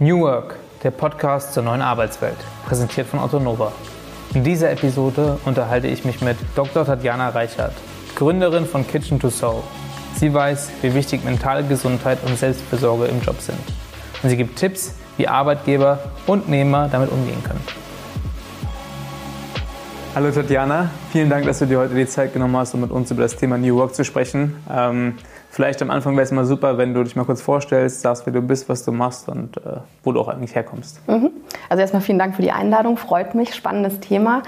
New Work, der Podcast zur neuen Arbeitswelt, präsentiert von Otto Nova. In dieser Episode unterhalte ich mich mit Dr. Tatjana Reichert, Gründerin von Kitchen to Soul. Sie weiß, wie wichtig mentale Gesundheit und Selbstfürsorge im Job sind. Und sie gibt Tipps, wie Arbeitgeber und Nehmer damit umgehen können. Hallo Tatjana, vielen Dank, dass du dir heute die Zeit genommen hast, um mit uns über das Thema New Work zu sprechen. Ähm, vielleicht am Anfang wäre es mal super, wenn du dich mal kurz vorstellst, sagst, wer du bist, was du machst und äh, wo du auch eigentlich herkommst. Mhm. Also erstmal vielen Dank für die Einladung, freut mich, spannendes Thema.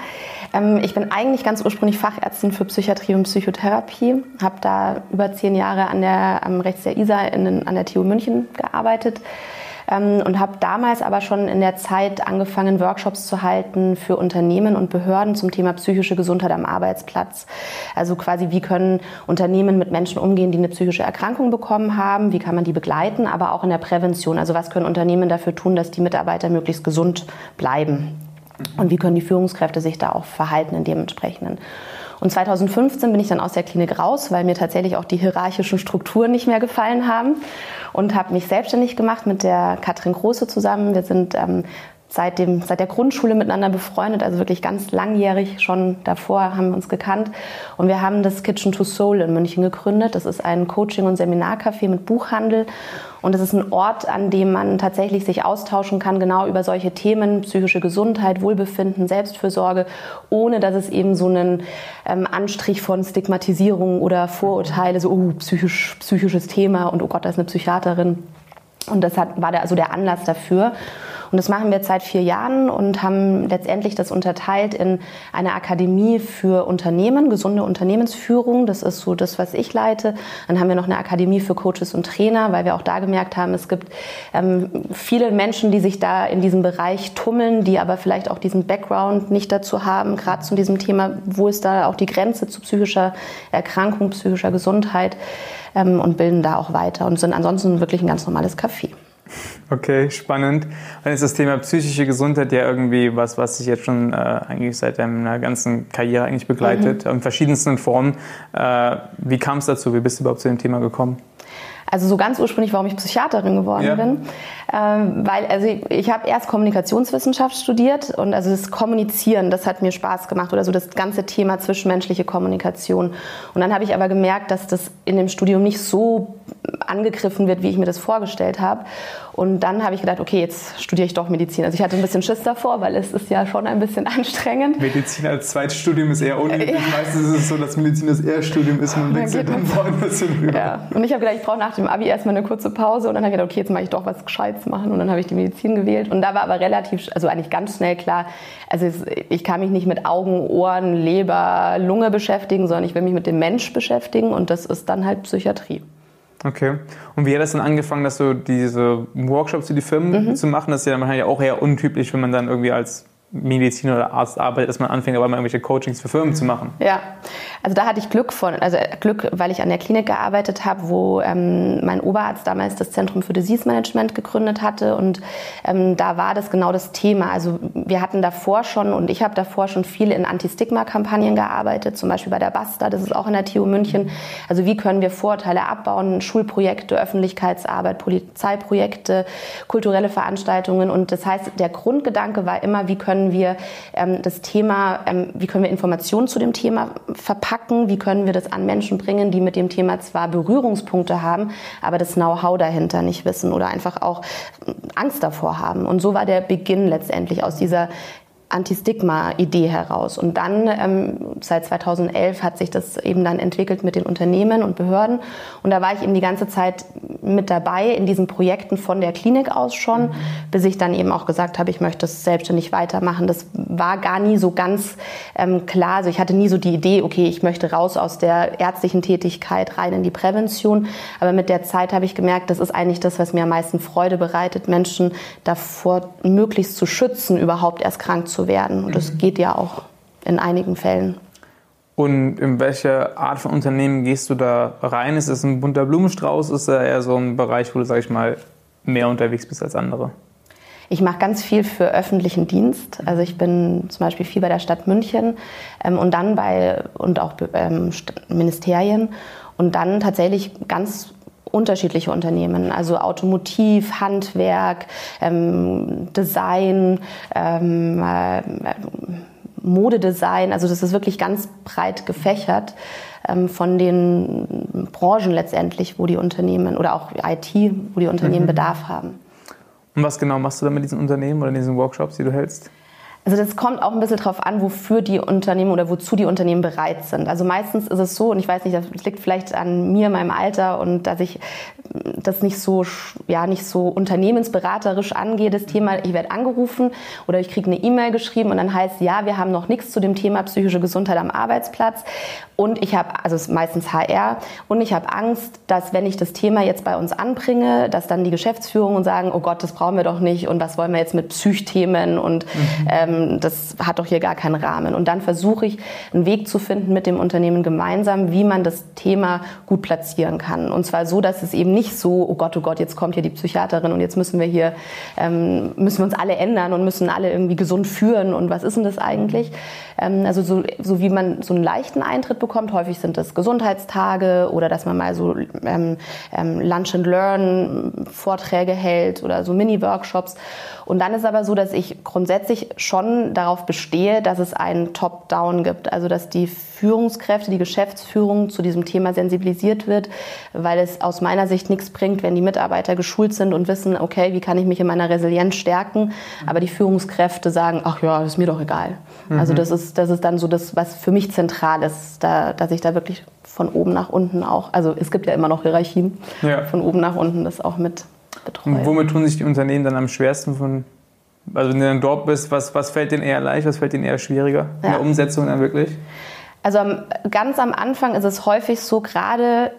Ähm, ich bin eigentlich ganz ursprünglich Fachärztin für Psychiatrie und Psychotherapie, habe da über zehn Jahre an der, am Rechts der ISA in, an der TU München gearbeitet ähm, und habe damals aber schon in der Zeit angefangen, Workshops zu halten für Unternehmen und Behörden zum Thema psychische Gesundheit am Arbeitsplatz. Also quasi, wie können Unternehmen mit Menschen umgehen, die eine psychische Erkrankung bekommen haben, wie kann man die begleiten, aber auch in der Prävention. Also was können Unternehmen dafür tun, dass die Mitarbeiter möglichst gesund bleiben. Und wie können die Führungskräfte sich da auch verhalten in dementsprechenden. Und 2015 bin ich dann aus der Klinik raus, weil mir tatsächlich auch die hierarchischen Strukturen nicht mehr gefallen haben und habe mich selbstständig gemacht mit der Katrin Große zusammen. Wir sind ähm, seit, dem, seit der Grundschule miteinander befreundet, also wirklich ganz langjährig schon davor haben wir uns gekannt. Und wir haben das Kitchen to Soul in München gegründet. Das ist ein Coaching- und Seminarcafé mit Buchhandel. Und es ist ein Ort, an dem man tatsächlich sich austauschen kann, genau über solche Themen, psychische Gesundheit, Wohlbefinden, Selbstfürsorge, ohne dass es eben so einen ähm, Anstrich von Stigmatisierung oder Vorurteile, so oh, psychisch, psychisches Thema und oh Gott, da ist eine Psychiaterin. Und das hat, war der, also der Anlass dafür. Und das machen wir jetzt seit vier Jahren und haben letztendlich das unterteilt in eine Akademie für Unternehmen, gesunde Unternehmensführung. Das ist so das, was ich leite. Dann haben wir noch eine Akademie für Coaches und Trainer, weil wir auch da gemerkt haben, es gibt ähm, viele Menschen, die sich da in diesem Bereich tummeln, die aber vielleicht auch diesen Background nicht dazu haben, gerade zu diesem Thema, wo ist da auch die Grenze zu psychischer Erkrankung, psychischer Gesundheit ähm, und bilden da auch weiter und sind ansonsten wirklich ein ganz normales Café. Okay, spannend. Dann ist das Thema psychische Gesundheit ja irgendwie was, was sich jetzt schon äh, eigentlich seit deiner ganzen Karriere eigentlich begleitet, mhm. in verschiedensten Formen. Äh, wie kam es dazu? Wie bist du überhaupt zu dem Thema gekommen? Also so ganz ursprünglich, warum ich Psychiaterin geworden ja. bin. Ähm, weil also ich, ich habe erst Kommunikationswissenschaft studiert und also das Kommunizieren, das hat mir Spaß gemacht oder so das ganze Thema zwischenmenschliche Kommunikation. Und dann habe ich aber gemerkt, dass das in dem Studium nicht so angegriffen wird, wie ich mir das vorgestellt habe. Und dann habe ich gedacht, okay, jetzt studiere ich doch Medizin. Also ich hatte ein bisschen Schiss davor, weil es ist ja schon ein bisschen anstrengend. Medizin als Zweitstudium ist eher unüblich. Ja. Meistens ist es so, dass Medizin das Erststudium ist und man wechselt dann woanders hin. Ja. Und ich habe gedacht, ich brauche nach dem Abi erstmal eine kurze Pause und dann habe ich gedacht, okay, jetzt mache ich doch was Gescheites machen und dann habe ich die Medizin gewählt und da war aber relativ, also eigentlich ganz schnell klar, also ich kann mich nicht mit Augen, Ohren, Leber, Lunge beschäftigen, sondern ich will mich mit dem Mensch beschäftigen und das ist dann halt Psychiatrie. Okay. Und wie hat das dann angefangen, dass du diese Workshops für die Firmen mhm. zu machen? Das ist ja manchmal auch eher untypisch, wenn man dann irgendwie als Mediziner oder Arzt arbeitet, dass man anfängt, aber mal irgendwelche Coachings für Firmen zu machen. Ja, also da hatte ich Glück von, also Glück, weil ich an der Klinik gearbeitet habe, wo ähm, mein Oberarzt damals das Zentrum für Disease Management gegründet hatte und ähm, da war das genau das Thema. Also wir hatten davor schon und ich habe davor schon viel in Anti-Stigma-Kampagnen gearbeitet, zum Beispiel bei der BASTA, das ist auch in der TU München. Also wie können wir Vorurteile abbauen, Schulprojekte, Öffentlichkeitsarbeit, Polizeiprojekte, kulturelle Veranstaltungen und das heißt, der Grundgedanke war immer, wie können wir ähm, das Thema, ähm, wie können wir Informationen zu dem Thema verpacken, wie können wir das an Menschen bringen, die mit dem Thema zwar Berührungspunkte haben, aber das Know-how dahinter nicht wissen oder einfach auch Angst davor haben. Und so war der Beginn letztendlich aus dieser dieser Anti-Stigma-Idee heraus. Und dann, ähm, seit 2011, hat sich das eben dann entwickelt mit den Unternehmen und Behörden. Und da war ich eben die ganze Zeit mit dabei in diesen Projekten von der Klinik aus schon, mhm. bis ich dann eben auch gesagt habe, ich möchte es selbstständig weitermachen. Das war gar nie so ganz ähm, klar. Also ich hatte nie so die Idee, okay, ich möchte raus aus der ärztlichen Tätigkeit rein in die Prävention. Aber mit der Zeit habe ich gemerkt, das ist eigentlich das, was mir am meisten Freude bereitet, Menschen davor möglichst zu schützen, überhaupt erst krank zu werden. Und das mhm. geht ja auch in einigen Fällen. Und in welche Art von Unternehmen gehst du da rein? Ist es ein bunter Blumenstrauß? Ist es eher so ein Bereich, wo du, sag ich mal, mehr unterwegs bist als andere? Ich mache ganz viel für öffentlichen Dienst. Also ich bin zum Beispiel viel bei der Stadt München ähm, und dann bei und auch ähm, Ministerien und dann tatsächlich ganz unterschiedliche Unternehmen, also Automotiv, Handwerk, ähm, Design, ähm, äh, Modedesign. Also das ist wirklich ganz breit gefächert ähm, von den Branchen letztendlich, wo die Unternehmen oder auch IT, wo die Unternehmen mhm. Bedarf haben. Und was genau machst du dann mit diesen Unternehmen oder diesen Workshops, die du hältst? Also das kommt auch ein bisschen darauf an, wofür die Unternehmen oder wozu die Unternehmen bereit sind. Also meistens ist es so, und ich weiß nicht, das liegt vielleicht an mir, meinem Alter und dass ich das nicht so, ja, nicht so unternehmensberaterisch angehe, das Thema, ich werde angerufen oder ich kriege eine E-Mail geschrieben und dann heißt, ja, wir haben noch nichts zu dem Thema psychische Gesundheit am Arbeitsplatz und ich habe, also es ist meistens HR, und ich habe Angst, dass wenn ich das Thema jetzt bei uns anbringe, dass dann die Geschäftsführung sagen, oh Gott, das brauchen wir doch nicht und was wollen wir jetzt mit Psychthemen und mhm. ähm, das hat doch hier gar keinen Rahmen. Und dann versuche ich, einen Weg zu finden mit dem Unternehmen gemeinsam, wie man das Thema gut platzieren kann. Und zwar so, dass es eben nicht so, oh Gott, oh Gott, jetzt kommt hier die Psychiaterin und jetzt müssen wir hier, ähm, müssen wir uns alle ändern und müssen alle irgendwie gesund führen und was ist denn das eigentlich? Ähm, also so, so wie man so einen leichten Eintritt bekommt. Häufig sind das Gesundheitstage oder dass man mal so ähm, ähm, Lunch and Learn Vorträge hält oder so Mini-Workshops. Und dann ist aber so, dass ich grundsätzlich schon darauf bestehe, dass es einen Top-Down gibt. Also dass die Führungskräfte, die Geschäftsführung zu diesem Thema sensibilisiert wird, weil es aus meiner Sicht nichts bringt, wenn die Mitarbeiter geschult sind und wissen, okay, wie kann ich mich in meiner Resilienz stärken, aber die Führungskräfte sagen, ach ja, ist mir doch egal. Mhm. Also das ist, das ist dann so das, was für mich zentral ist, da, dass ich da wirklich von oben nach unten auch, also es gibt ja immer noch Hierarchien, ja. von oben nach unten das auch mit betreue. Und womit tun sich die Unternehmen dann am schwersten von, also wenn du dann dort bist, was, was fällt denen eher leicht, was fällt denen eher schwieriger in der Umsetzung dann wirklich? Also ganz am Anfang ist es häufig so, gerade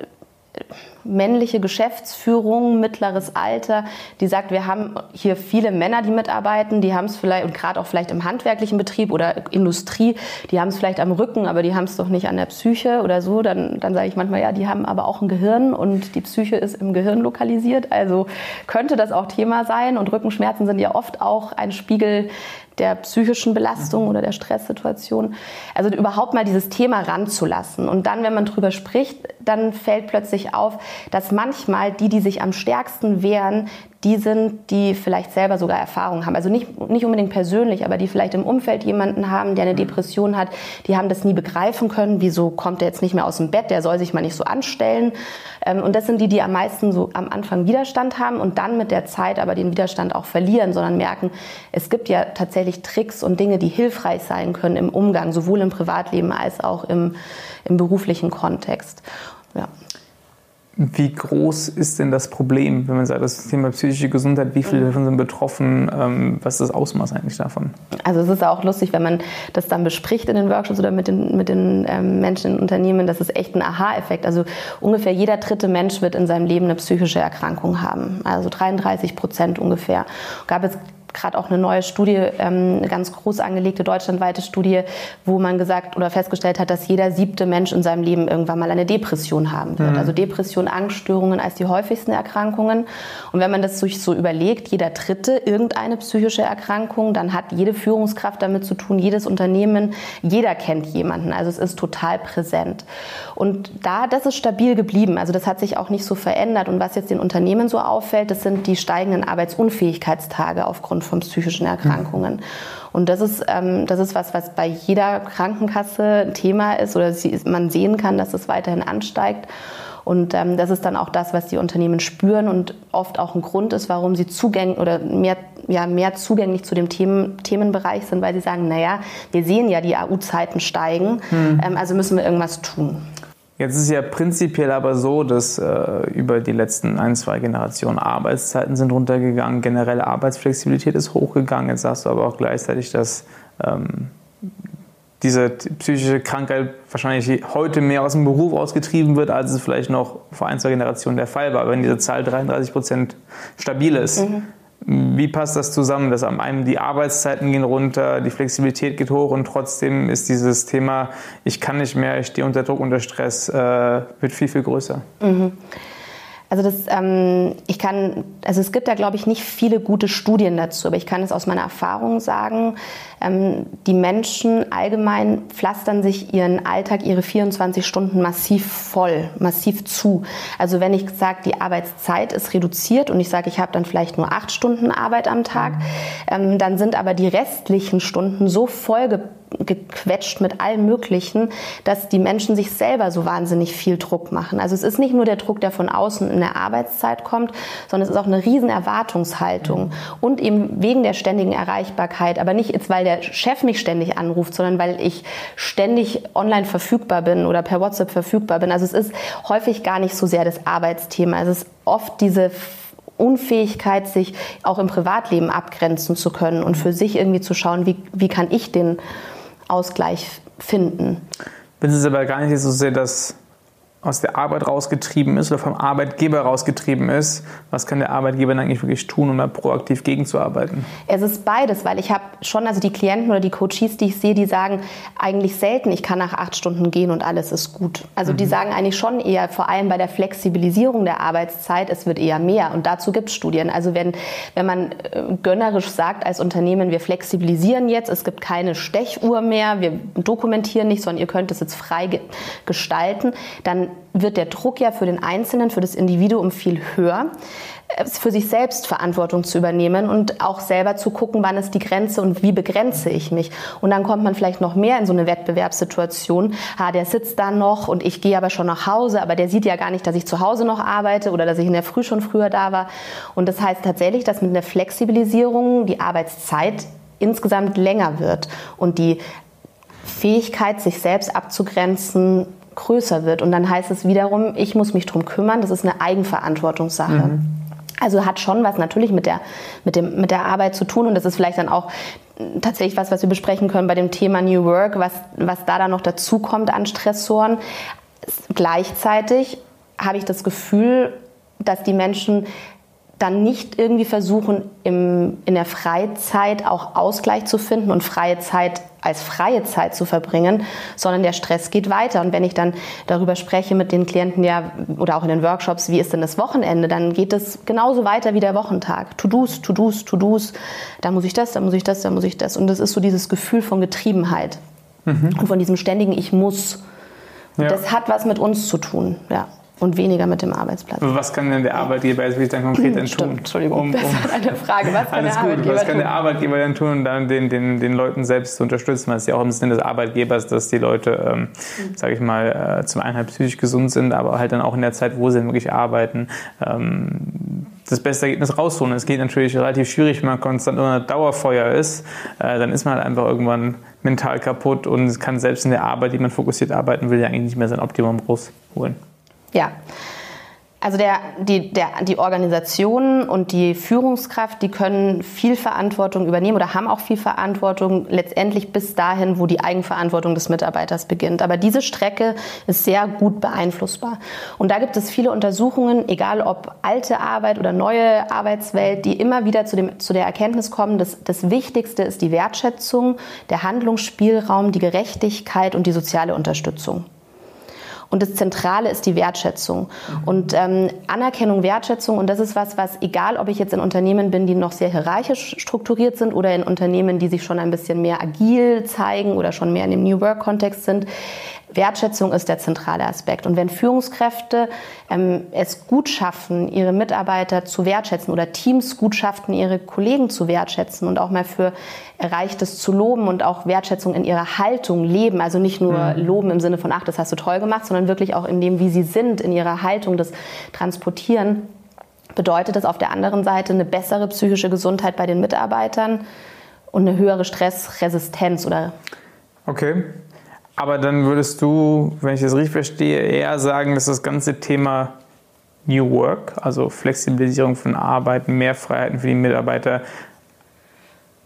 männliche Geschäftsführung, mittleres Alter, die sagt, wir haben hier viele Männer, die mitarbeiten, die haben es vielleicht, und gerade auch vielleicht im handwerklichen Betrieb oder Industrie, die haben es vielleicht am Rücken, aber die haben es doch nicht an der Psyche oder so. Dann, dann sage ich manchmal, ja, die haben aber auch ein Gehirn und die Psyche ist im Gehirn lokalisiert. Also könnte das auch Thema sein. Und Rückenschmerzen sind ja oft auch ein Spiegel der psychischen Belastung oder der Stresssituation. Also überhaupt mal dieses Thema ranzulassen. Und dann, wenn man drüber spricht, dann fällt plötzlich auf, dass manchmal die, die sich am stärksten wehren, die sind, die vielleicht selber sogar Erfahrung haben. Also nicht, nicht unbedingt persönlich, aber die vielleicht im Umfeld jemanden haben, der eine mhm. Depression hat. Die haben das nie begreifen können. Wieso kommt er jetzt nicht mehr aus dem Bett? Der soll sich mal nicht so anstellen. Ähm, und das sind die, die am meisten so am Anfang Widerstand haben und dann mit der Zeit aber den Widerstand auch verlieren, sondern merken, es gibt ja tatsächlich Tricks und Dinge, die hilfreich sein können im Umgang, sowohl im Privatleben als auch im, im beruflichen Kontext. Ja. Wie groß ist denn das Problem, wenn man sagt, das Thema psychische Gesundheit, wie viele davon sind betroffen? Ähm, was ist das Ausmaß eigentlich davon? Also es ist auch lustig, wenn man das dann bespricht in den Workshops oder mit den, mit den ähm, Menschen in Unternehmen, das ist echt ein Aha-Effekt. Also ungefähr jeder dritte Mensch wird in seinem Leben eine psychische Erkrankung haben. Also 33 Prozent ungefähr. Gab es gerade auch eine neue Studie, ähm, eine ganz groß angelegte deutschlandweite Studie, wo man gesagt oder festgestellt hat, dass jeder siebte Mensch in seinem Leben irgendwann mal eine Depression haben wird. Mhm. Also Depression, Angststörungen als die häufigsten Erkrankungen. Und wenn man das sich so überlegt, jeder dritte irgendeine psychische Erkrankung, dann hat jede Führungskraft damit zu tun, jedes Unternehmen, jeder kennt jemanden. Also es ist total präsent. Und da, das ist stabil geblieben. Also das hat sich auch nicht so verändert. Und was jetzt den Unternehmen so auffällt, das sind die steigenden Arbeitsunfähigkeitstage aufgrund von psychischen Erkrankungen. Und das ist, ähm, das ist was, was bei jeder Krankenkasse ein Thema ist oder sie, man sehen kann, dass es weiterhin ansteigt. Und ähm, das ist dann auch das, was die Unternehmen spüren und oft auch ein Grund ist, warum sie zugänglich oder mehr, ja, mehr zugänglich zu dem Themen, Themenbereich sind, weil sie sagen, naja, wir sehen ja, die AU-Zeiten steigen, hm. ähm, also müssen wir irgendwas tun. Jetzt ist ja prinzipiell aber so, dass äh, über die letzten ein, zwei Generationen Arbeitszeiten sind runtergegangen, generelle Arbeitsflexibilität ist hochgegangen. Jetzt sagst du aber auch gleichzeitig, dass ähm, diese psychische Krankheit wahrscheinlich heute mehr aus dem Beruf ausgetrieben wird, als es vielleicht noch vor ein, zwei Generationen der Fall war. Wenn diese Zahl 33 Prozent stabil ist, mhm. Wie passt das zusammen, dass am einen die Arbeitszeiten gehen runter, die Flexibilität geht hoch und trotzdem ist dieses Thema, ich kann nicht mehr, ich stehe unter Druck, unter Stress, äh, wird viel, viel größer? Mhm. Also das, ähm, ich kann, also es gibt da glaube ich nicht viele gute Studien dazu, aber ich kann es aus meiner Erfahrung sagen. Ähm, die Menschen allgemein pflastern sich ihren Alltag, ihre 24 Stunden massiv voll, massiv zu. Also wenn ich sage, die Arbeitszeit ist reduziert und ich sage, ich habe dann vielleicht nur acht Stunden Arbeit am Tag, ähm, dann sind aber die restlichen Stunden so voll gequetscht mit allem Möglichen, dass die Menschen sich selber so wahnsinnig viel Druck machen. Also es ist nicht nur der Druck, der von außen in der Arbeitszeit kommt, sondern es ist auch eine riesen Erwartungshaltung. Und eben wegen der ständigen Erreichbarkeit, aber nicht jetzt, weil der Chef mich ständig anruft, sondern weil ich ständig online verfügbar bin oder per WhatsApp verfügbar bin. Also es ist häufig gar nicht so sehr das Arbeitsthema. Es ist oft diese Unfähigkeit, sich auch im Privatleben abgrenzen zu können und für sich irgendwie zu schauen, wie, wie kann ich den Ausgleich finden. Wenn es aber gar nicht so sehr das aus der Arbeit rausgetrieben ist oder vom Arbeitgeber rausgetrieben ist, was kann der Arbeitgeber dann eigentlich wirklich tun, um da proaktiv gegenzuarbeiten? Es ist beides, weil ich habe schon, also die Klienten oder die Coaches, die ich sehe, die sagen eigentlich selten, ich kann nach acht Stunden gehen und alles ist gut. Also mhm. die sagen eigentlich schon eher, vor allem bei der Flexibilisierung der Arbeitszeit, es wird eher mehr und dazu gibt es Studien. Also wenn, wenn man äh, gönnerisch sagt als Unternehmen, wir flexibilisieren jetzt, es gibt keine Stechuhr mehr, wir dokumentieren nicht, sondern ihr könnt es jetzt frei gestalten, dann wird der Druck ja für den Einzelnen, für das Individuum viel höher, für sich selbst Verantwortung zu übernehmen und auch selber zu gucken, wann ist die Grenze und wie begrenze ich mich. Und dann kommt man vielleicht noch mehr in so eine Wettbewerbssituation. Ha, der sitzt da noch und ich gehe aber schon nach Hause, aber der sieht ja gar nicht, dass ich zu Hause noch arbeite oder dass ich in der Früh schon früher da war. Und das heißt tatsächlich, dass mit einer Flexibilisierung die Arbeitszeit insgesamt länger wird und die Fähigkeit, sich selbst abzugrenzen, größer wird. Und dann heißt es wiederum, ich muss mich drum kümmern. Das ist eine Eigenverantwortungssache. Mhm. Also hat schon was natürlich mit der, mit, dem, mit der Arbeit zu tun. Und das ist vielleicht dann auch tatsächlich was, was wir besprechen können bei dem Thema New Work, was, was da dann noch dazukommt an Stressoren. Gleichzeitig habe ich das Gefühl, dass die Menschen dann nicht irgendwie versuchen, im, in der Freizeit auch Ausgleich zu finden und freie Zeit als freie Zeit zu verbringen, sondern der Stress geht weiter. Und wenn ich dann darüber spreche mit den Klienten ja oder auch in den Workshops, wie ist denn das Wochenende, dann geht es genauso weiter wie der Wochentag. To-Dos, To-Dos, To-Dos. Da muss ich das, da muss ich das, da muss ich das. Und das ist so dieses Gefühl von Getriebenheit mhm. und von diesem ständigen Ich muss. Ja. Das hat was mit uns zu tun, ja und weniger mit dem Arbeitsplatz. Was kann denn der Arbeitgeber jetzt wirklich dann konkret denn tun? Entschuldigung, um, um, das war eine Frage. Was kann der Arbeitgeber gut. Was kann der Arbeitgeber denn tun, um dann den, den, den Leuten selbst zu unterstützen? Weil es ja auch im Sinne des Arbeitgebers, dass die Leute, ähm, mhm. sage ich mal, äh, zum einen halt psychisch gesund sind, aber halt dann auch in der Zeit, wo sie wirklich arbeiten, ähm, das beste Ergebnis rausholen. Es geht natürlich relativ schwierig, wenn man konstant unter Dauerfeuer ist. Äh, dann ist man halt einfach irgendwann mental kaputt und kann selbst in der Arbeit, die man fokussiert arbeiten will, ja eigentlich nicht mehr sein Optimum rausholen. Ja. Also der, die, der, die Organisation und die Führungskraft, die können viel Verantwortung übernehmen oder haben auch viel Verantwortung letztendlich bis dahin, wo die Eigenverantwortung des Mitarbeiters beginnt. Aber diese Strecke ist sehr gut beeinflussbar. Und da gibt es viele Untersuchungen, egal ob alte Arbeit oder neue Arbeitswelt, die immer wieder zu, dem, zu der Erkenntnis kommen, dass das Wichtigste ist die Wertschätzung, der Handlungsspielraum, die Gerechtigkeit und die soziale Unterstützung. Und das Zentrale ist die Wertschätzung. Und ähm, Anerkennung, Wertschätzung, und das ist was, was, egal ob ich jetzt in Unternehmen bin, die noch sehr hierarchisch strukturiert sind oder in Unternehmen, die sich schon ein bisschen mehr agil zeigen oder schon mehr in dem New Work-Kontext sind, Wertschätzung ist der zentrale Aspekt. Und wenn Führungskräfte ähm, es gut schaffen, ihre Mitarbeiter zu wertschätzen oder Teams gut schaffen, ihre Kollegen zu wertschätzen und auch mal für Erreichtes zu loben und auch Wertschätzung in ihrer Haltung leben, also nicht nur mhm. loben im Sinne von, ach, das hast du toll gemacht, sondern wirklich auch in dem, wie sie sind, in ihrer Haltung, das transportieren, bedeutet das auf der anderen Seite eine bessere psychische Gesundheit bei den Mitarbeitern und eine höhere Stressresistenz oder Okay. Aber dann würdest du, wenn ich das richtig verstehe, eher sagen, dass das ganze Thema New Work, also Flexibilisierung von Arbeit, mehr Freiheiten für die Mitarbeiter,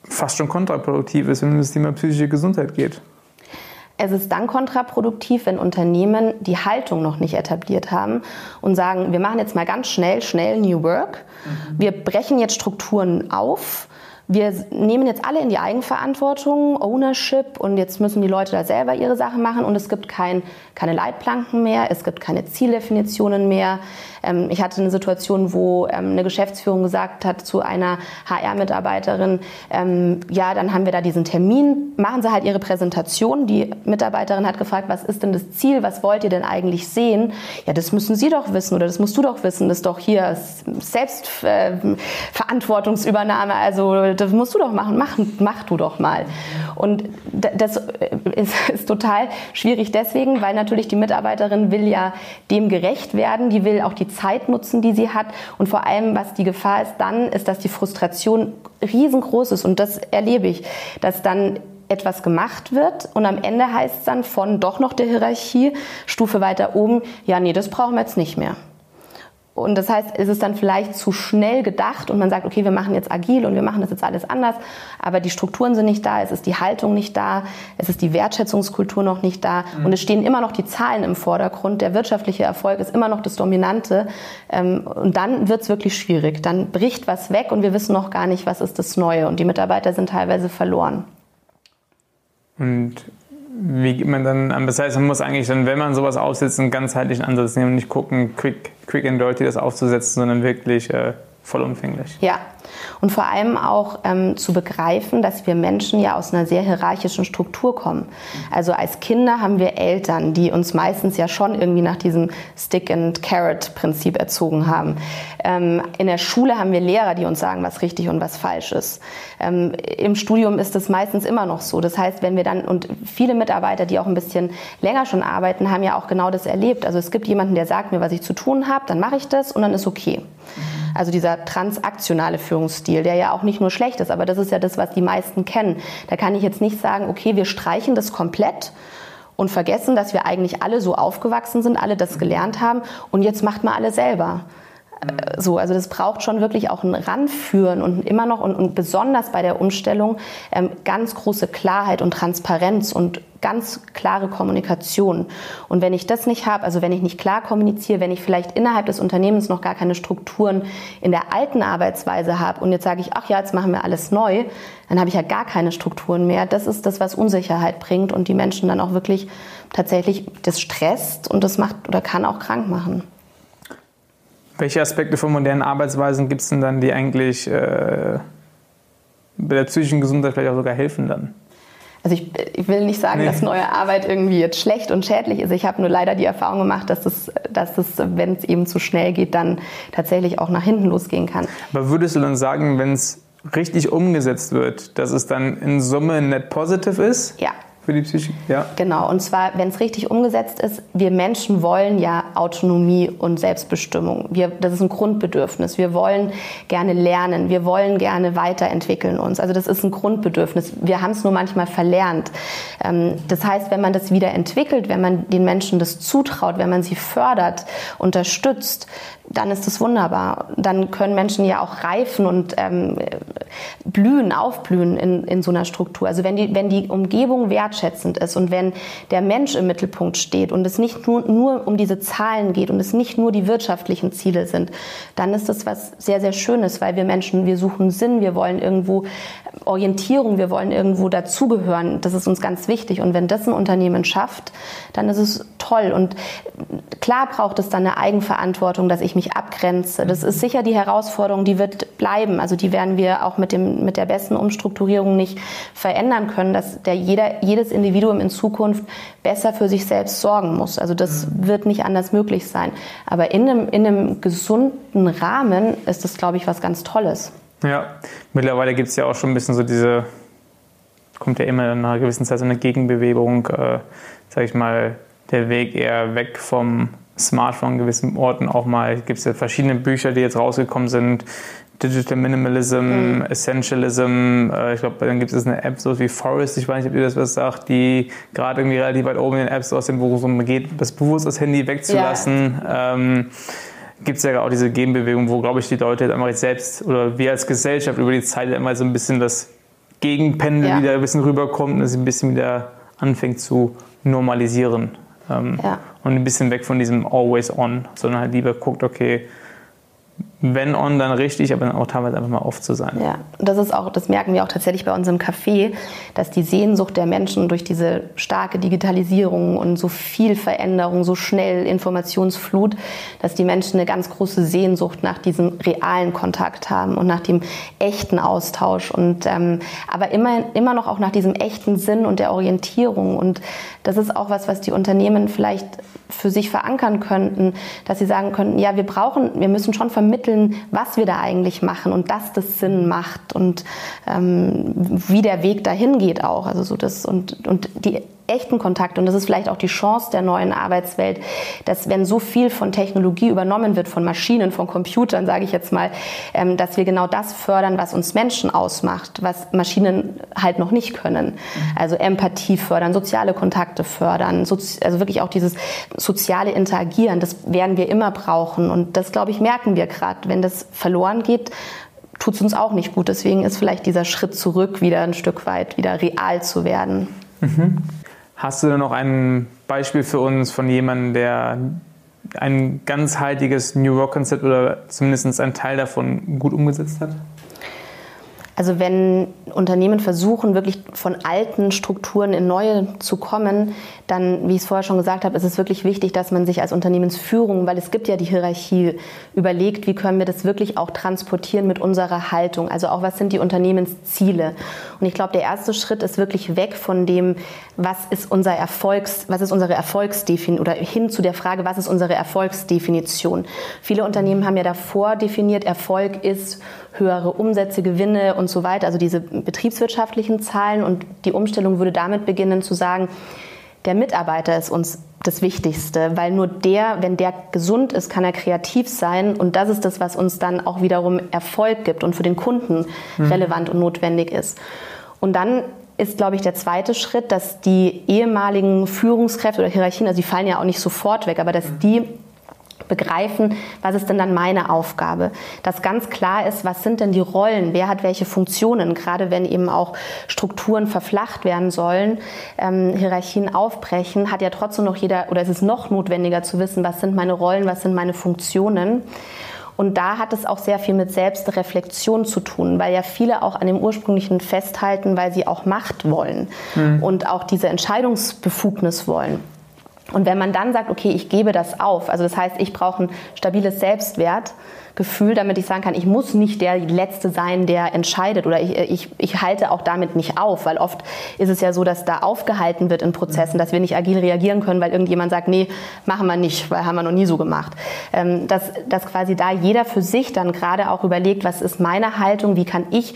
fast schon kontraproduktiv ist, wenn es um das Thema psychische Gesundheit geht. Es ist dann kontraproduktiv, wenn Unternehmen die Haltung noch nicht etabliert haben und sagen, wir machen jetzt mal ganz schnell, schnell New Work. Mhm. Wir brechen jetzt Strukturen auf wir nehmen jetzt alle in die Eigenverantwortung, Ownership und jetzt müssen die Leute da selber ihre Sachen machen und es gibt kein, keine Leitplanken mehr, es gibt keine Zieldefinitionen mehr. Ähm, ich hatte eine Situation, wo ähm, eine Geschäftsführung gesagt hat zu einer HR-Mitarbeiterin, ähm, ja, dann haben wir da diesen Termin, machen Sie halt Ihre Präsentation. Die Mitarbeiterin hat gefragt, was ist denn das Ziel, was wollt ihr denn eigentlich sehen? Ja, das müssen Sie doch wissen oder das musst du doch wissen, das ist doch hier Selbstverantwortungsübernahme, also das musst du doch machen, mach, mach du doch mal. Und das ist, ist total schwierig deswegen, weil natürlich die Mitarbeiterin will ja dem gerecht werden, die will auch die Zeit nutzen, die sie hat. Und vor allem, was die Gefahr ist dann, ist, dass die Frustration riesengroß ist. Und das erlebe ich, dass dann etwas gemacht wird und am Ende heißt es dann von doch noch der Hierarchie, Stufe weiter oben, ja, nee, das brauchen wir jetzt nicht mehr. Und das heißt, es ist dann vielleicht zu schnell gedacht und man sagt, okay, wir machen jetzt agil und wir machen das jetzt alles anders, aber die Strukturen sind nicht da, es ist die Haltung nicht da, es ist die Wertschätzungskultur noch nicht da mhm. und es stehen immer noch die Zahlen im Vordergrund. Der wirtschaftliche Erfolg ist immer noch das Dominante ähm, und dann wird es wirklich schwierig. Dann bricht was weg und wir wissen noch gar nicht, was ist das Neue und die Mitarbeiter sind teilweise verloren. Und wie geht man dann an? Das heißt, man muss eigentlich dann, wenn man sowas aufsetzt, einen ganzheitlichen Ansatz nehmen und nicht gucken, quick, quick and dirty das aufzusetzen, sondern wirklich äh, vollumfänglich. Ja, und vor allem auch ähm, zu begreifen, dass wir Menschen ja aus einer sehr hierarchischen Struktur kommen. Also als Kinder haben wir Eltern, die uns meistens ja schon irgendwie nach diesem Stick-and-Carrot-Prinzip erzogen haben. Ähm, in der Schule haben wir Lehrer, die uns sagen, was richtig und was falsch ist. Ähm, Im Studium ist es meistens immer noch so. Das heißt, wenn wir dann, und viele Mitarbeiter, die auch ein bisschen länger schon arbeiten, haben ja auch genau das erlebt. Also es gibt jemanden, der sagt mir, was ich zu tun habe, dann mache ich das und dann ist okay. Also dieser transaktionale Führungsstil, der ja auch nicht nur schlecht ist, aber das ist ja das, was die meisten kennen. Da kann ich jetzt nicht sagen, okay, wir streichen das komplett und vergessen, dass wir eigentlich alle so aufgewachsen sind, alle das gelernt haben und jetzt macht man alle selber. So, also das braucht schon wirklich auch ein Ranführen und immer noch und, und besonders bei der Umstellung ähm, ganz große Klarheit und Transparenz und ganz klare Kommunikation. Und wenn ich das nicht habe, also wenn ich nicht klar kommuniziere, wenn ich vielleicht innerhalb des Unternehmens noch gar keine Strukturen in der alten Arbeitsweise habe und jetzt sage ich, ach ja, jetzt machen wir alles neu, dann habe ich ja gar keine Strukturen mehr. Das ist das, was Unsicherheit bringt und die Menschen dann auch wirklich tatsächlich das stresst und das macht oder kann auch krank machen. Welche Aspekte von modernen Arbeitsweisen gibt es denn dann, die eigentlich äh, bei der psychischen Gesundheit vielleicht auch sogar helfen dann? Also ich, ich will nicht sagen, nee. dass neue Arbeit irgendwie jetzt schlecht und schädlich ist. Ich habe nur leider die Erfahrung gemacht, dass das, dass das wenn es eben zu schnell geht, dann tatsächlich auch nach hinten losgehen kann. Aber würdest du dann sagen, wenn es richtig umgesetzt wird, dass es dann in Summe net positive ist? Ja, für die Psyche, ja. Genau, und zwar, wenn es richtig umgesetzt ist, wir Menschen wollen ja Autonomie und Selbstbestimmung. Wir, das ist ein Grundbedürfnis. Wir wollen gerne lernen, wir wollen gerne weiterentwickeln uns. Also das ist ein Grundbedürfnis. Wir haben es nur manchmal verlernt. Ähm, das heißt, wenn man das wieder entwickelt, wenn man den Menschen das zutraut, wenn man sie fördert, unterstützt, dann ist das wunderbar. Dann können Menschen ja auch reifen und ähm, blühen, aufblühen in, in so einer Struktur. Also wenn die, wenn die Umgebung wertschätzend ist und wenn der Mensch im Mittelpunkt steht und es nicht nur, nur um diese Zahlen geht und es nicht nur die wirtschaftlichen Ziele sind, dann ist das was sehr, sehr Schönes, weil wir Menschen, wir suchen Sinn, wir wollen irgendwo Orientierung, wir wollen irgendwo dazugehören. Das ist uns ganz wichtig. Und wenn das ein Unternehmen schafft, dann ist es toll. Und klar braucht es dann eine Eigenverantwortung, dass ich mich abgrenze. Das ist sicher die Herausforderung, die wird bleiben. Also die werden wir auch mit, dem, mit der besten Umstrukturierung nicht verändern können, dass der jeder, jedes Individuum in Zukunft besser für sich selbst sorgen muss. Also das mhm. wird nicht anders möglich sein. Aber in einem, in einem gesunden Rahmen ist das, glaube ich, was ganz Tolles. Ja, mittlerweile gibt es ja auch schon ein bisschen so diese, kommt ja immer in einer gewissen Zeit so eine Gegenbewegung, äh, sag ich mal, der Weg eher weg vom Smartphone an gewissen Orten auch mal. Gibt es ja verschiedene Bücher, die jetzt rausgekommen sind. Digital Minimalism, mhm. Essentialism. Äh, ich glaube, dann gibt es eine App so wie Forest, ich weiß nicht, ob ihr das was sagt, die gerade irgendwie relativ weit oben in den Apps aus dem wo es geht, das bewusst das Handy wegzulassen. Ja. Ähm, gibt es ja auch diese Gegenbewegung, wo, glaube ich, die Leute jetzt einfach selbst oder wir als Gesellschaft über die Zeit immer so ein bisschen das Gegenpendel ja. wieder ein bisschen rüberkommt und es ein bisschen wieder anfängt zu normalisieren. Ähm, ja. Und ein bisschen weg von diesem Always On, sondern halt lieber guckt, okay, wenn on, dann richtig, aber dann auch teilweise einfach mal off zu sein. Ja, das ist auch, das merken wir auch tatsächlich bei uns im Café, dass die Sehnsucht der Menschen durch diese starke Digitalisierung und so viel Veränderung, so schnell Informationsflut, dass die Menschen eine ganz große Sehnsucht nach diesem realen Kontakt haben und nach dem echten Austausch und ähm, aber immer, immer noch auch nach diesem echten Sinn und der Orientierung. Und das ist auch was, was die Unternehmen vielleicht für sich verankern könnten, dass sie sagen könnten, ja, wir brauchen, wir müssen schon vermitteln, was wir da eigentlich machen und dass das Sinn macht und ähm, wie der Weg dahin geht auch. Also so das und, und die echten Kontakt. Und das ist vielleicht auch die Chance der neuen Arbeitswelt, dass wenn so viel von Technologie übernommen wird, von Maschinen, von Computern, sage ich jetzt mal, ähm, dass wir genau das fördern, was uns Menschen ausmacht, was Maschinen halt noch nicht können. Also Empathie fördern, soziale Kontakte fördern, also wirklich auch dieses soziale Interagieren, das werden wir immer brauchen. Und das, glaube ich, merken wir gerade. Wenn das verloren geht, tut es uns auch nicht gut. Deswegen ist vielleicht dieser Schritt zurück wieder ein Stück weit wieder real zu werden. Mhm. Hast du noch ein Beispiel für uns von jemandem, der ein ganzheitliches New Work-Konzept oder zumindest einen Teil davon gut umgesetzt hat? Also wenn Unternehmen versuchen, wirklich von alten Strukturen in neue zu kommen, dann, wie ich es vorher schon gesagt habe, ist es wirklich wichtig, dass man sich als Unternehmensführung, weil es gibt ja die Hierarchie, überlegt, wie können wir das wirklich auch transportieren mit unserer Haltung. Also auch, was sind die Unternehmensziele? Und ich glaube, der erste Schritt ist wirklich weg von dem, was ist unser Erfolgs, was ist unsere Erfolgsdefinition oder hin zu der Frage, was ist unsere Erfolgsdefinition? Viele Unternehmen haben ja davor definiert, Erfolg ist höhere Umsätze, Gewinne und so weiter, also diese betriebswirtschaftlichen Zahlen. Und die Umstellung würde damit beginnen zu sagen, der Mitarbeiter ist uns das Wichtigste, weil nur der, wenn der gesund ist, kann er kreativ sein und das ist das, was uns dann auch wiederum Erfolg gibt und für den Kunden mhm. relevant und notwendig ist. Und dann ist, glaube ich, der zweite Schritt, dass die ehemaligen Führungskräfte oder Hierarchien, also die fallen ja auch nicht sofort weg, aber dass mhm. die begreifen, was ist denn dann meine Aufgabe. Dass ganz klar ist, was sind denn die Rollen, wer hat welche Funktionen, gerade wenn eben auch Strukturen verflacht werden sollen, ähm, Hierarchien aufbrechen, hat ja trotzdem noch jeder, oder ist es noch notwendiger zu wissen, was sind meine Rollen, was sind meine Funktionen. Und da hat es auch sehr viel mit Selbstreflexion zu tun, weil ja viele auch an dem ursprünglichen festhalten, weil sie auch Macht wollen mhm. und auch diese Entscheidungsbefugnis wollen. Und wenn man dann sagt, okay, ich gebe das auf, also das heißt, ich brauche ein stabiles Selbstwertgefühl, damit ich sagen kann, ich muss nicht der Letzte sein, der entscheidet oder ich, ich, ich halte auch damit nicht auf, weil oft ist es ja so, dass da aufgehalten wird in Prozessen, dass wir nicht agil reagieren können, weil irgendjemand sagt, nee, machen wir nicht, weil haben wir noch nie so gemacht. Ähm, dass, dass quasi da jeder für sich dann gerade auch überlegt, was ist meine Haltung, wie kann ich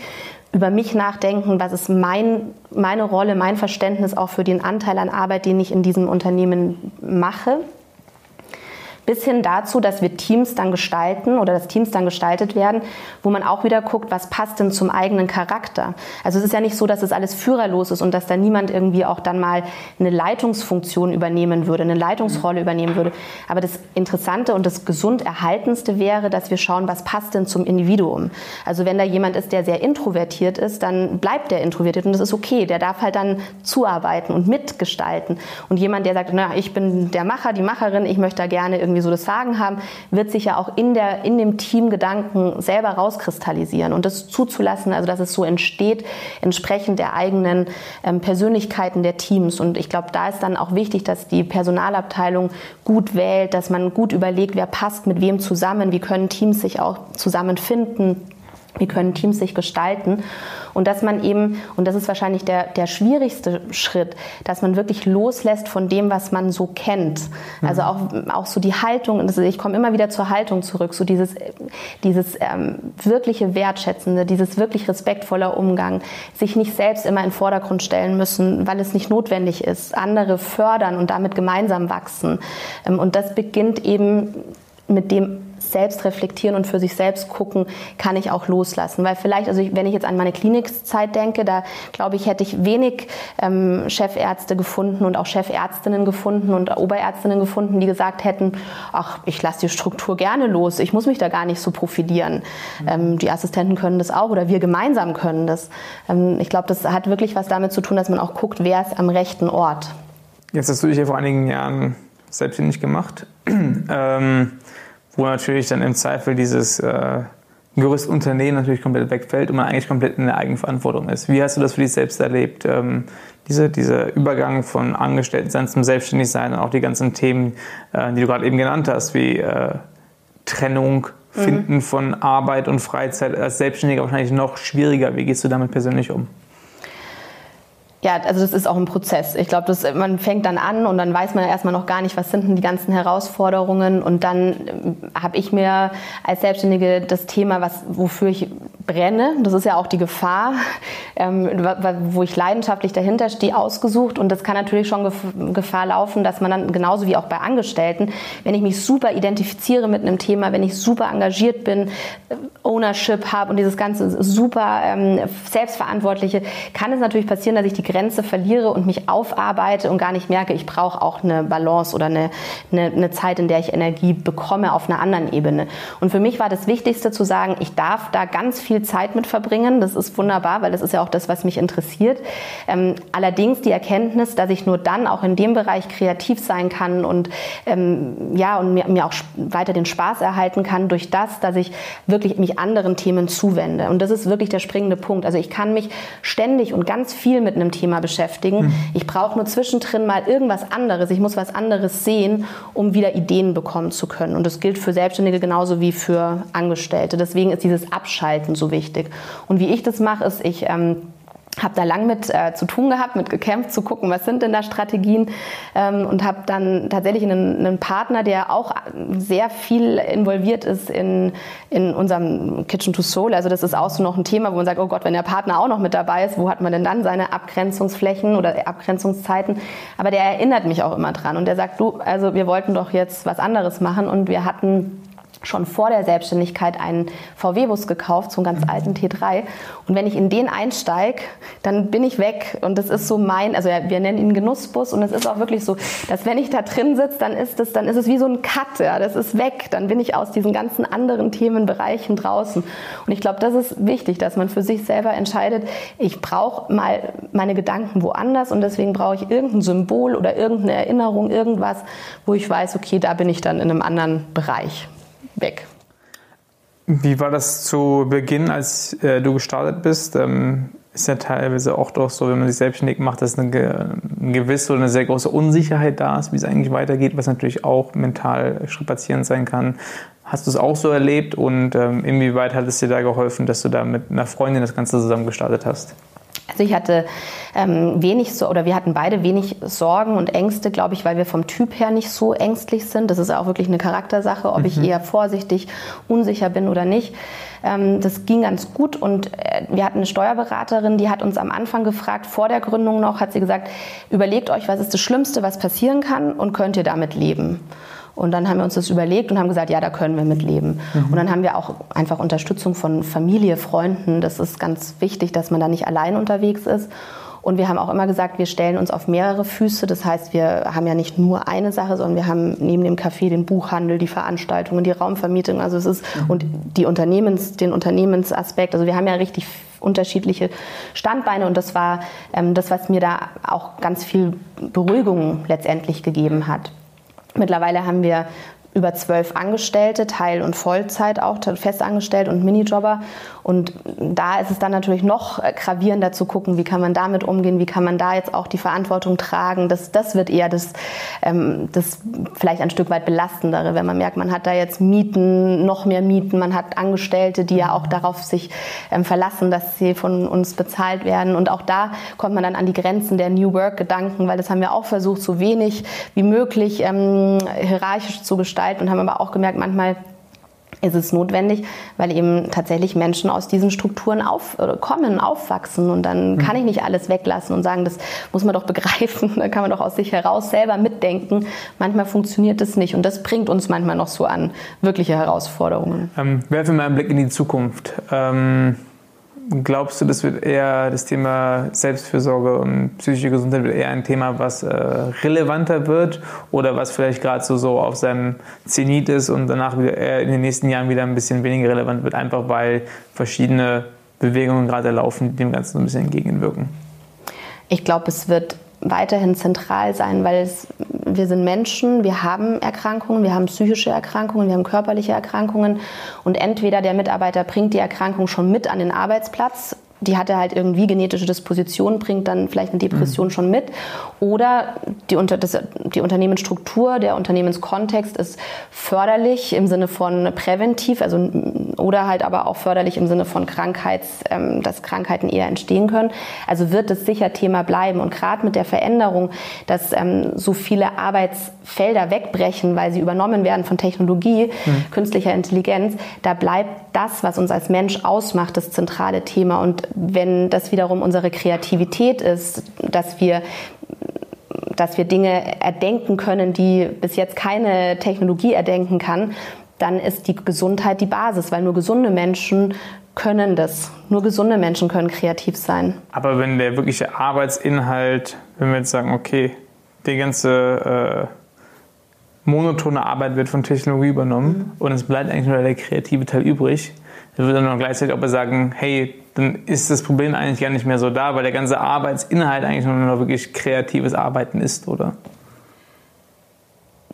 über mich nachdenken, was ist mein, meine Rolle, mein Verständnis auch für den Anteil an Arbeit, den ich in diesem Unternehmen mache bis hin dazu, dass wir Teams dann gestalten oder dass Teams dann gestaltet werden, wo man auch wieder guckt, was passt denn zum eigenen Charakter. Also es ist ja nicht so, dass es alles führerlos ist und dass da niemand irgendwie auch dann mal eine Leitungsfunktion übernehmen würde, eine Leitungsrolle übernehmen würde. Aber das Interessante und das gesund erhaltenste wäre, dass wir schauen, was passt denn zum Individuum. Also wenn da jemand ist, der sehr introvertiert ist, dann bleibt der introvertiert und das ist okay. Der darf halt dann zuarbeiten und mitgestalten. Und jemand, der sagt, na, ich bin der Macher, die Macherin, ich möchte da gerne irgendwie irgendwie so das Sagen haben, wird sich ja auch in, der, in dem Teamgedanken selber rauskristallisieren. Und das zuzulassen, also dass es so entsteht, entsprechend der eigenen ähm, Persönlichkeiten der Teams. Und ich glaube, da ist dann auch wichtig, dass die Personalabteilung gut wählt, dass man gut überlegt, wer passt mit wem zusammen, wie können Teams sich auch zusammenfinden wie können Teams sich gestalten und dass man eben, und das ist wahrscheinlich der, der schwierigste Schritt, dass man wirklich loslässt von dem, was man so kennt. Also mhm. auch, auch so die Haltung, also ich komme immer wieder zur Haltung zurück, so dieses, dieses ähm, wirkliche Wertschätzende, dieses wirklich respektvoller Umgang, sich nicht selbst immer in den Vordergrund stellen müssen, weil es nicht notwendig ist, andere fördern und damit gemeinsam wachsen. Ähm, und das beginnt eben mit dem selbst reflektieren und für sich selbst gucken, kann ich auch loslassen. Weil vielleicht, also wenn ich jetzt an meine Klinikzeit denke, da glaube ich, hätte ich wenig ähm, Chefärzte gefunden und auch Chefärztinnen gefunden und Oberärztinnen gefunden, die gesagt hätten, ach, ich lasse die Struktur gerne los, ich muss mich da gar nicht so profilieren. Mhm. Ähm, die Assistenten können das auch oder wir gemeinsam können das. Ähm, ich glaube, das hat wirklich was damit zu tun, dass man auch guckt, wer ist am rechten Ort. Jetzt hast du dich ja vor einigen Jahren selbstständig gemacht. ähm, wo natürlich dann im Zweifel dieses äh, Unternehmen natürlich komplett wegfällt und man eigentlich komplett in der Eigenverantwortung ist. Wie hast du das für dich selbst erlebt? Ähm, diese, dieser Übergang von Angestelltensein zum Selbstständigsein und auch die ganzen Themen, äh, die du gerade eben genannt hast, wie äh, Trennung. Finden mhm. von Arbeit und Freizeit als Selbstständiger wahrscheinlich noch schwieriger. Wie gehst du damit persönlich um? Ja, also das ist auch ein Prozess. Ich glaube, man fängt dann an und dann weiß man erstmal noch gar nicht, was sind denn die ganzen Herausforderungen. Und dann ähm, habe ich mir als Selbstständige das Thema, was, wofür ich brenne, das ist ja auch die Gefahr, ähm, wo ich leidenschaftlich dahinter stehe, ausgesucht. Und das kann natürlich schon Gefahr laufen, dass man dann genauso wie auch bei Angestellten, wenn ich mich super identifiziere mit einem Thema, wenn ich super engagiert bin, äh, Ownership habe und dieses ganze super ähm, Selbstverantwortliche, kann es natürlich passieren, dass ich die Grenze verliere und mich aufarbeite und gar nicht merke, ich brauche auch eine Balance oder eine, eine, eine Zeit, in der ich Energie bekomme auf einer anderen Ebene. Und für mich war das Wichtigste zu sagen, ich darf da ganz viel Zeit mit verbringen. Das ist wunderbar, weil das ist ja auch das, was mich interessiert. Ähm, allerdings die Erkenntnis, dass ich nur dann auch in dem Bereich kreativ sein kann und ähm, ja und mir, mir auch weiter den Spaß erhalten kann durch das, dass ich wirklich mich anderen Themen zuwende. Und das ist wirklich der springende Punkt. Also ich kann mich ständig und ganz viel mit einem Thema beschäftigen. Mhm. Ich brauche nur zwischendrin mal irgendwas anderes. Ich muss was anderes sehen, um wieder Ideen bekommen zu können. Und das gilt für Selbstständige genauso wie für Angestellte. Deswegen ist dieses Abschalten so wichtig. Und wie ich das mache, ist, ich ähm, habe da lang mit äh, zu tun gehabt, mit gekämpft, zu gucken, was sind denn da Strategien ähm, und habe dann tatsächlich einen, einen, Partner, der auch sehr viel involviert ist in, in unserem Kitchen to Soul. Also das ist auch so noch ein Thema, wo man sagt, oh Gott, wenn der Partner auch noch mit dabei ist, wo hat man denn dann seine Abgrenzungsflächen oder Abgrenzungszeiten? Aber der erinnert mich auch immer dran und der sagt, du, also wir wollten doch jetzt was anderes machen und wir hatten schon vor der Selbstständigkeit einen VW-Bus gekauft, so einen ganz alten T3. Und wenn ich in den einsteige, dann bin ich weg. Und das ist so mein, also wir nennen ihn Genussbus. Und es ist auch wirklich so, dass wenn ich da drin sitze, dann ist es, dann ist es wie so ein Cut. Ja, das ist weg. Dann bin ich aus diesen ganzen anderen Themenbereichen draußen. Und ich glaube, das ist wichtig, dass man für sich selber entscheidet, ich brauche mal meine Gedanken woanders und deswegen brauche ich irgendein Symbol oder irgendeine Erinnerung, irgendwas, wo ich weiß, okay, da bin ich dann in einem anderen Bereich weg. Wie war das zu Beginn, als äh, du gestartet bist? Ähm, ist ja teilweise auch doch so, wenn man sich selbstständig macht, dass eine, eine gewisse oder eine sehr große Unsicherheit da ist, wie es eigentlich weitergeht, was natürlich auch mental strapazierend sein kann. Hast du es auch so erlebt und ähm, inwieweit hat es dir da geholfen, dass du da mit einer Freundin das Ganze zusammen gestartet hast? Also ich hatte ähm, wenig so oder wir hatten beide wenig Sorgen und Ängste, glaube ich, weil wir vom Typ her nicht so ängstlich sind. Das ist auch wirklich eine Charaktersache, ob mhm. ich eher vorsichtig, unsicher bin oder nicht. Ähm, das ging ganz gut und äh, wir hatten eine Steuerberaterin, die hat uns am Anfang gefragt, vor der Gründung noch, hat sie gesagt, überlegt euch, was ist das Schlimmste, was passieren kann und könnt ihr damit leben? Und dann haben wir uns das überlegt und haben gesagt, ja, da können wir mit leben. Mhm. Und dann haben wir auch einfach Unterstützung von Familie, Freunden. Das ist ganz wichtig, dass man da nicht allein unterwegs ist. Und wir haben auch immer gesagt, wir stellen uns auf mehrere Füße. Das heißt, wir haben ja nicht nur eine Sache, sondern wir haben neben dem Café den Buchhandel, die Veranstaltungen, die Raumvermietung. Also es ist mhm. und die Unternehmens, den Unternehmensaspekt. Also wir haben ja richtig unterschiedliche Standbeine und das war ähm, das, was mir da auch ganz viel Beruhigung letztendlich gegeben hat. Mittlerweile haben wir über zwölf Angestellte, Teil- und Vollzeit auch, festangestellt und Minijobber. Und da ist es dann natürlich noch gravierender zu gucken, wie kann man damit umgehen, wie kann man da jetzt auch die Verantwortung tragen. Das, das wird eher das, ähm, das vielleicht ein Stück weit belastendere, wenn man merkt, man hat da jetzt Mieten, noch mehr Mieten, man hat Angestellte, die ja auch darauf sich ähm, verlassen, dass sie von uns bezahlt werden. Und auch da kommt man dann an die Grenzen der New Work-Gedanken, weil das haben wir auch versucht, so wenig wie möglich ähm, hierarchisch zu gestalten Zeit und haben aber auch gemerkt, manchmal ist es notwendig, weil eben tatsächlich Menschen aus diesen Strukturen aufkommen, aufwachsen und dann mhm. kann ich nicht alles weglassen und sagen, das muss man doch begreifen, da kann man doch aus sich heraus selber mitdenken. Manchmal funktioniert das nicht und das bringt uns manchmal noch so an wirkliche Herausforderungen. Ähm, werfen wir einen Blick in die Zukunft. Ähm Glaubst du, das wird eher das Thema Selbstfürsorge und psychische Gesundheit wird eher ein Thema, was äh, relevanter wird oder was vielleicht gerade so, so auf seinem Zenit ist und danach wieder eher in den nächsten Jahren wieder ein bisschen weniger relevant wird, einfach weil verschiedene Bewegungen gerade laufen, die dem Ganzen so ein bisschen entgegenwirken? Ich glaube, es wird weiterhin zentral sein, weil es wir sind Menschen, wir haben Erkrankungen, wir haben psychische Erkrankungen, wir haben körperliche Erkrankungen. Und entweder der Mitarbeiter bringt die Erkrankung schon mit an den Arbeitsplatz die hatte halt irgendwie genetische Disposition, bringt dann vielleicht eine Depression mhm. schon mit. Oder die, unter, das, die Unternehmensstruktur, der Unternehmenskontext ist förderlich im Sinne von präventiv, also oder halt aber auch förderlich im Sinne von Krankheits, ähm, dass Krankheiten eher entstehen können. Also wird es sicher Thema bleiben. Und gerade mit der Veränderung, dass ähm, so viele Arbeitsfelder wegbrechen, weil sie übernommen werden von Technologie, mhm. künstlicher Intelligenz, da bleibt das, was uns als Mensch ausmacht, das zentrale Thema. Und wenn das wiederum unsere Kreativität ist, dass wir dass wir Dinge erdenken können, die bis jetzt keine Technologie erdenken kann, dann ist die Gesundheit die Basis, weil nur gesunde Menschen können das. Nur gesunde Menschen können kreativ sein. Aber wenn der wirkliche Arbeitsinhalt, wenn wir jetzt sagen, okay, die ganze äh, monotone Arbeit wird von Technologie übernommen mhm. und es bleibt eigentlich nur der kreative Teil übrig, würde dann gleichzeitig auch sagen, hey, dann ist das Problem eigentlich gar nicht mehr so da, weil der ganze Arbeitsinhalt eigentlich nur noch wirklich kreatives Arbeiten ist, oder?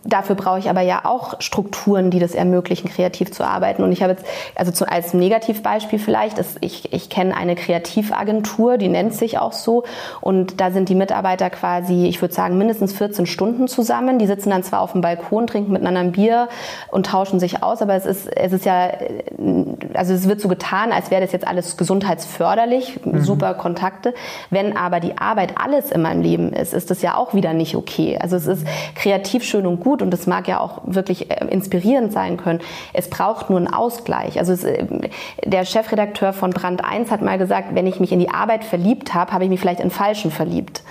Dafür brauche ich aber ja auch Strukturen, die das ermöglichen, kreativ zu arbeiten. Und ich habe jetzt, also zu, als Negativbeispiel vielleicht, ist, ich, ich kenne eine Kreativagentur, die nennt sich auch so. Und da sind die Mitarbeiter quasi, ich würde sagen, mindestens 14 Stunden zusammen. Die sitzen dann zwar auf dem Balkon, trinken miteinander ein Bier und tauschen sich aus, aber es ist, es ist ja, also es wird so getan, als wäre das jetzt alles gesundheitsförderlich, mhm. super Kontakte. Wenn aber die Arbeit alles in meinem Leben ist, ist das ja auch wieder nicht okay. Also es ist kreativ schön und gut gut und das mag ja auch wirklich äh, inspirierend sein können. Es braucht nur einen Ausgleich. Also es, äh, der Chefredakteur von Brand 1 hat mal gesagt, wenn ich mich in die Arbeit verliebt habe, habe ich mich vielleicht in Falschen verliebt.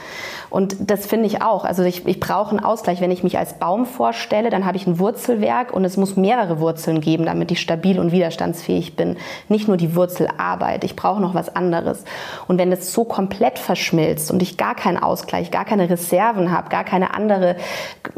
Und das finde ich auch. Also ich, ich brauche einen Ausgleich. Wenn ich mich als Baum vorstelle, dann habe ich ein Wurzelwerk und es muss mehrere Wurzeln geben, damit ich stabil und widerstandsfähig bin. Nicht nur die Wurzelarbeit. Ich brauche noch was anderes. Und wenn das so komplett verschmilzt und ich gar keinen Ausgleich, gar keine Reserven habe, gar keine andere,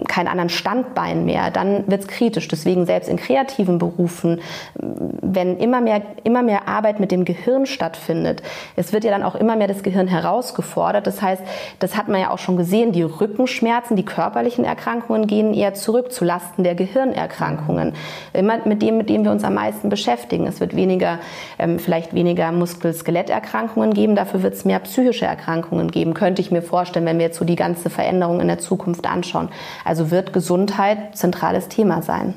keinen anderen Standbein mehr, dann wird es kritisch. Deswegen selbst in kreativen Berufen, wenn immer mehr, immer mehr Arbeit mit dem Gehirn stattfindet, es wird ja dann auch immer mehr das Gehirn herausgefordert. Das heißt, das hat man ja auch schon gesehen, die Rückenschmerzen, die körperlichen Erkrankungen gehen eher zurück zu Lasten der Gehirnerkrankungen. Immer mit dem, mit dem wir uns am meisten beschäftigen. Es wird weniger, ähm, vielleicht weniger Muskel-Skeletterkrankungen geben, dafür wird es mehr psychische Erkrankungen geben, könnte ich mir vorstellen, wenn wir jetzt so die ganze Veränderung in der Zukunft anschauen. Also wird Gesundheit zentrales Thema sein.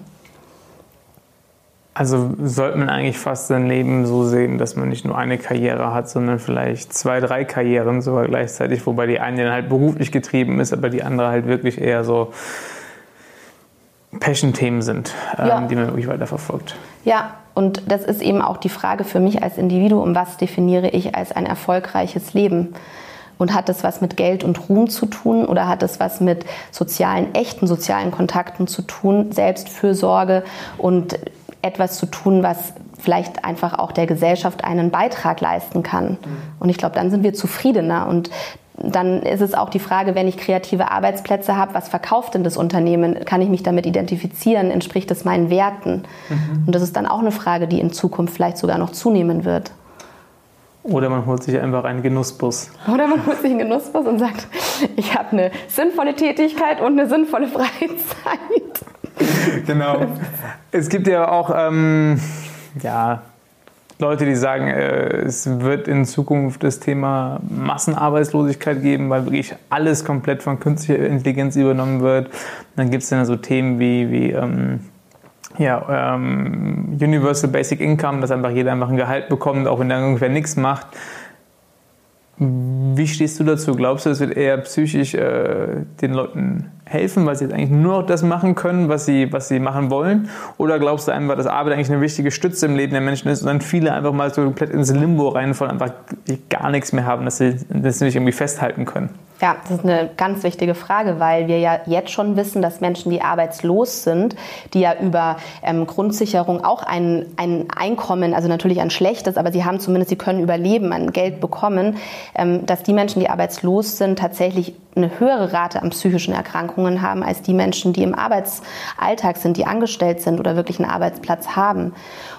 Also sollte man eigentlich fast sein Leben so sehen, dass man nicht nur eine Karriere hat, sondern vielleicht zwei, drei Karrieren sogar gleichzeitig, wobei die eine dann halt beruflich getrieben ist, aber die andere halt wirklich eher so Passion-Themen sind, ähm, ja. die man wirklich weiterverfolgt. Ja, und das ist eben auch die Frage für mich als Individuum, was definiere ich als ein erfolgreiches Leben? Und hat das was mit Geld und Ruhm zu tun oder hat das was mit sozialen, echten sozialen Kontakten zu tun, Selbstfürsorge und etwas zu tun, was vielleicht einfach auch der Gesellschaft einen Beitrag leisten kann. Mhm. Und ich glaube, dann sind wir zufriedener. Und dann ist es auch die Frage, wenn ich kreative Arbeitsplätze habe, was verkauft denn das Unternehmen? Kann ich mich damit identifizieren? Entspricht es meinen Werten? Mhm. Und das ist dann auch eine Frage, die in Zukunft vielleicht sogar noch zunehmen wird. Oder man holt sich einfach einen Genussbus. Oder man holt sich einen Genussbus und sagt, ich habe eine sinnvolle Tätigkeit und eine sinnvolle Freizeit. genau. Es gibt ja auch ähm, ja, Leute, die sagen, äh, es wird in Zukunft das Thema Massenarbeitslosigkeit geben, weil wirklich alles komplett von künstlicher Intelligenz übernommen wird. Dann gibt es dann so Themen wie, wie ähm, ja, ähm, Universal Basic Income, dass einfach jeder einfach ein Gehalt bekommt, auch wenn er ungefähr nichts macht. Wie stehst du dazu? Glaubst du, es wird eher psychisch äh, den Leuten helfen, weil sie jetzt eigentlich nur noch das machen können, was sie, was sie machen wollen? Oder glaubst du einfach, dass Arbeit eigentlich eine wichtige Stütze im Leben der Menschen ist und dann viele einfach mal so komplett ins Limbo reinfallen, einfach gar nichts mehr haben, dass sie, sie nicht irgendwie festhalten können? Ja, das ist eine ganz wichtige Frage, weil wir ja jetzt schon wissen, dass Menschen, die arbeitslos sind, die ja über ähm, Grundsicherung auch ein, ein Einkommen, also natürlich ein schlechtes, aber sie haben zumindest, sie können überleben, ein Geld bekommen, ähm, dass die Menschen, die arbeitslos sind, tatsächlich eine höhere Rate an psychischen Erkrankungen haben als die Menschen, die im Arbeitsalltag sind, die angestellt sind oder wirklich einen Arbeitsplatz haben.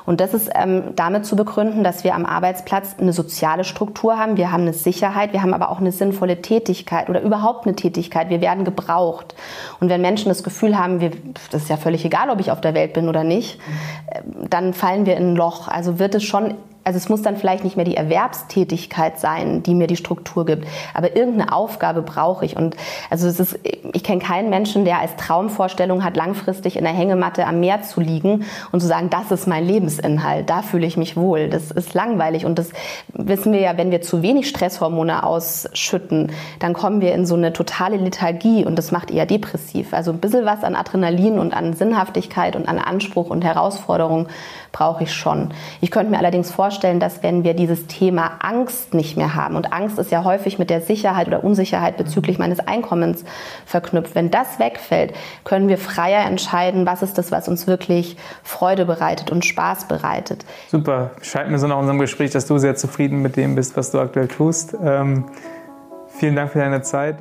Und das ist ähm, damit zu begründen, dass wir am Arbeitsplatz eine soziale Struktur haben, wir haben eine Sicherheit, wir haben aber auch eine sinnvolle Tätigkeit oder überhaupt eine Tätigkeit. Wir werden gebraucht. Und wenn Menschen das Gefühl haben, wir, das ist ja völlig egal, ob ich auf der Welt bin oder nicht, äh, dann fallen wir in ein Loch. Also wird es schon also es muss dann vielleicht nicht mehr die Erwerbstätigkeit sein, die mir die Struktur gibt, aber irgendeine Aufgabe brauche ich. Und also es ist, ich kenne keinen Menschen, der als Traumvorstellung hat, langfristig in der Hängematte am Meer zu liegen und zu sagen, das ist mein Lebensinhalt, da fühle ich mich wohl. Das ist langweilig und das wissen wir ja, wenn wir zu wenig Stresshormone ausschütten, dann kommen wir in so eine totale Lethargie und das macht eher depressiv. Also ein bisschen was an Adrenalin und an Sinnhaftigkeit und an Anspruch und Herausforderung brauche ich schon. Ich könnte mir allerdings vorstellen, dass wenn wir dieses Thema Angst nicht mehr haben, und Angst ist ja häufig mit der Sicherheit oder Unsicherheit bezüglich meines Einkommens verknüpft, wenn das wegfällt, können wir freier entscheiden, was ist das, was uns wirklich Freude bereitet und Spaß bereitet. Super. Scheint mir so nach unserem Gespräch, dass du sehr zufrieden mit dem bist, was du aktuell tust. Ähm, vielen Dank für deine Zeit.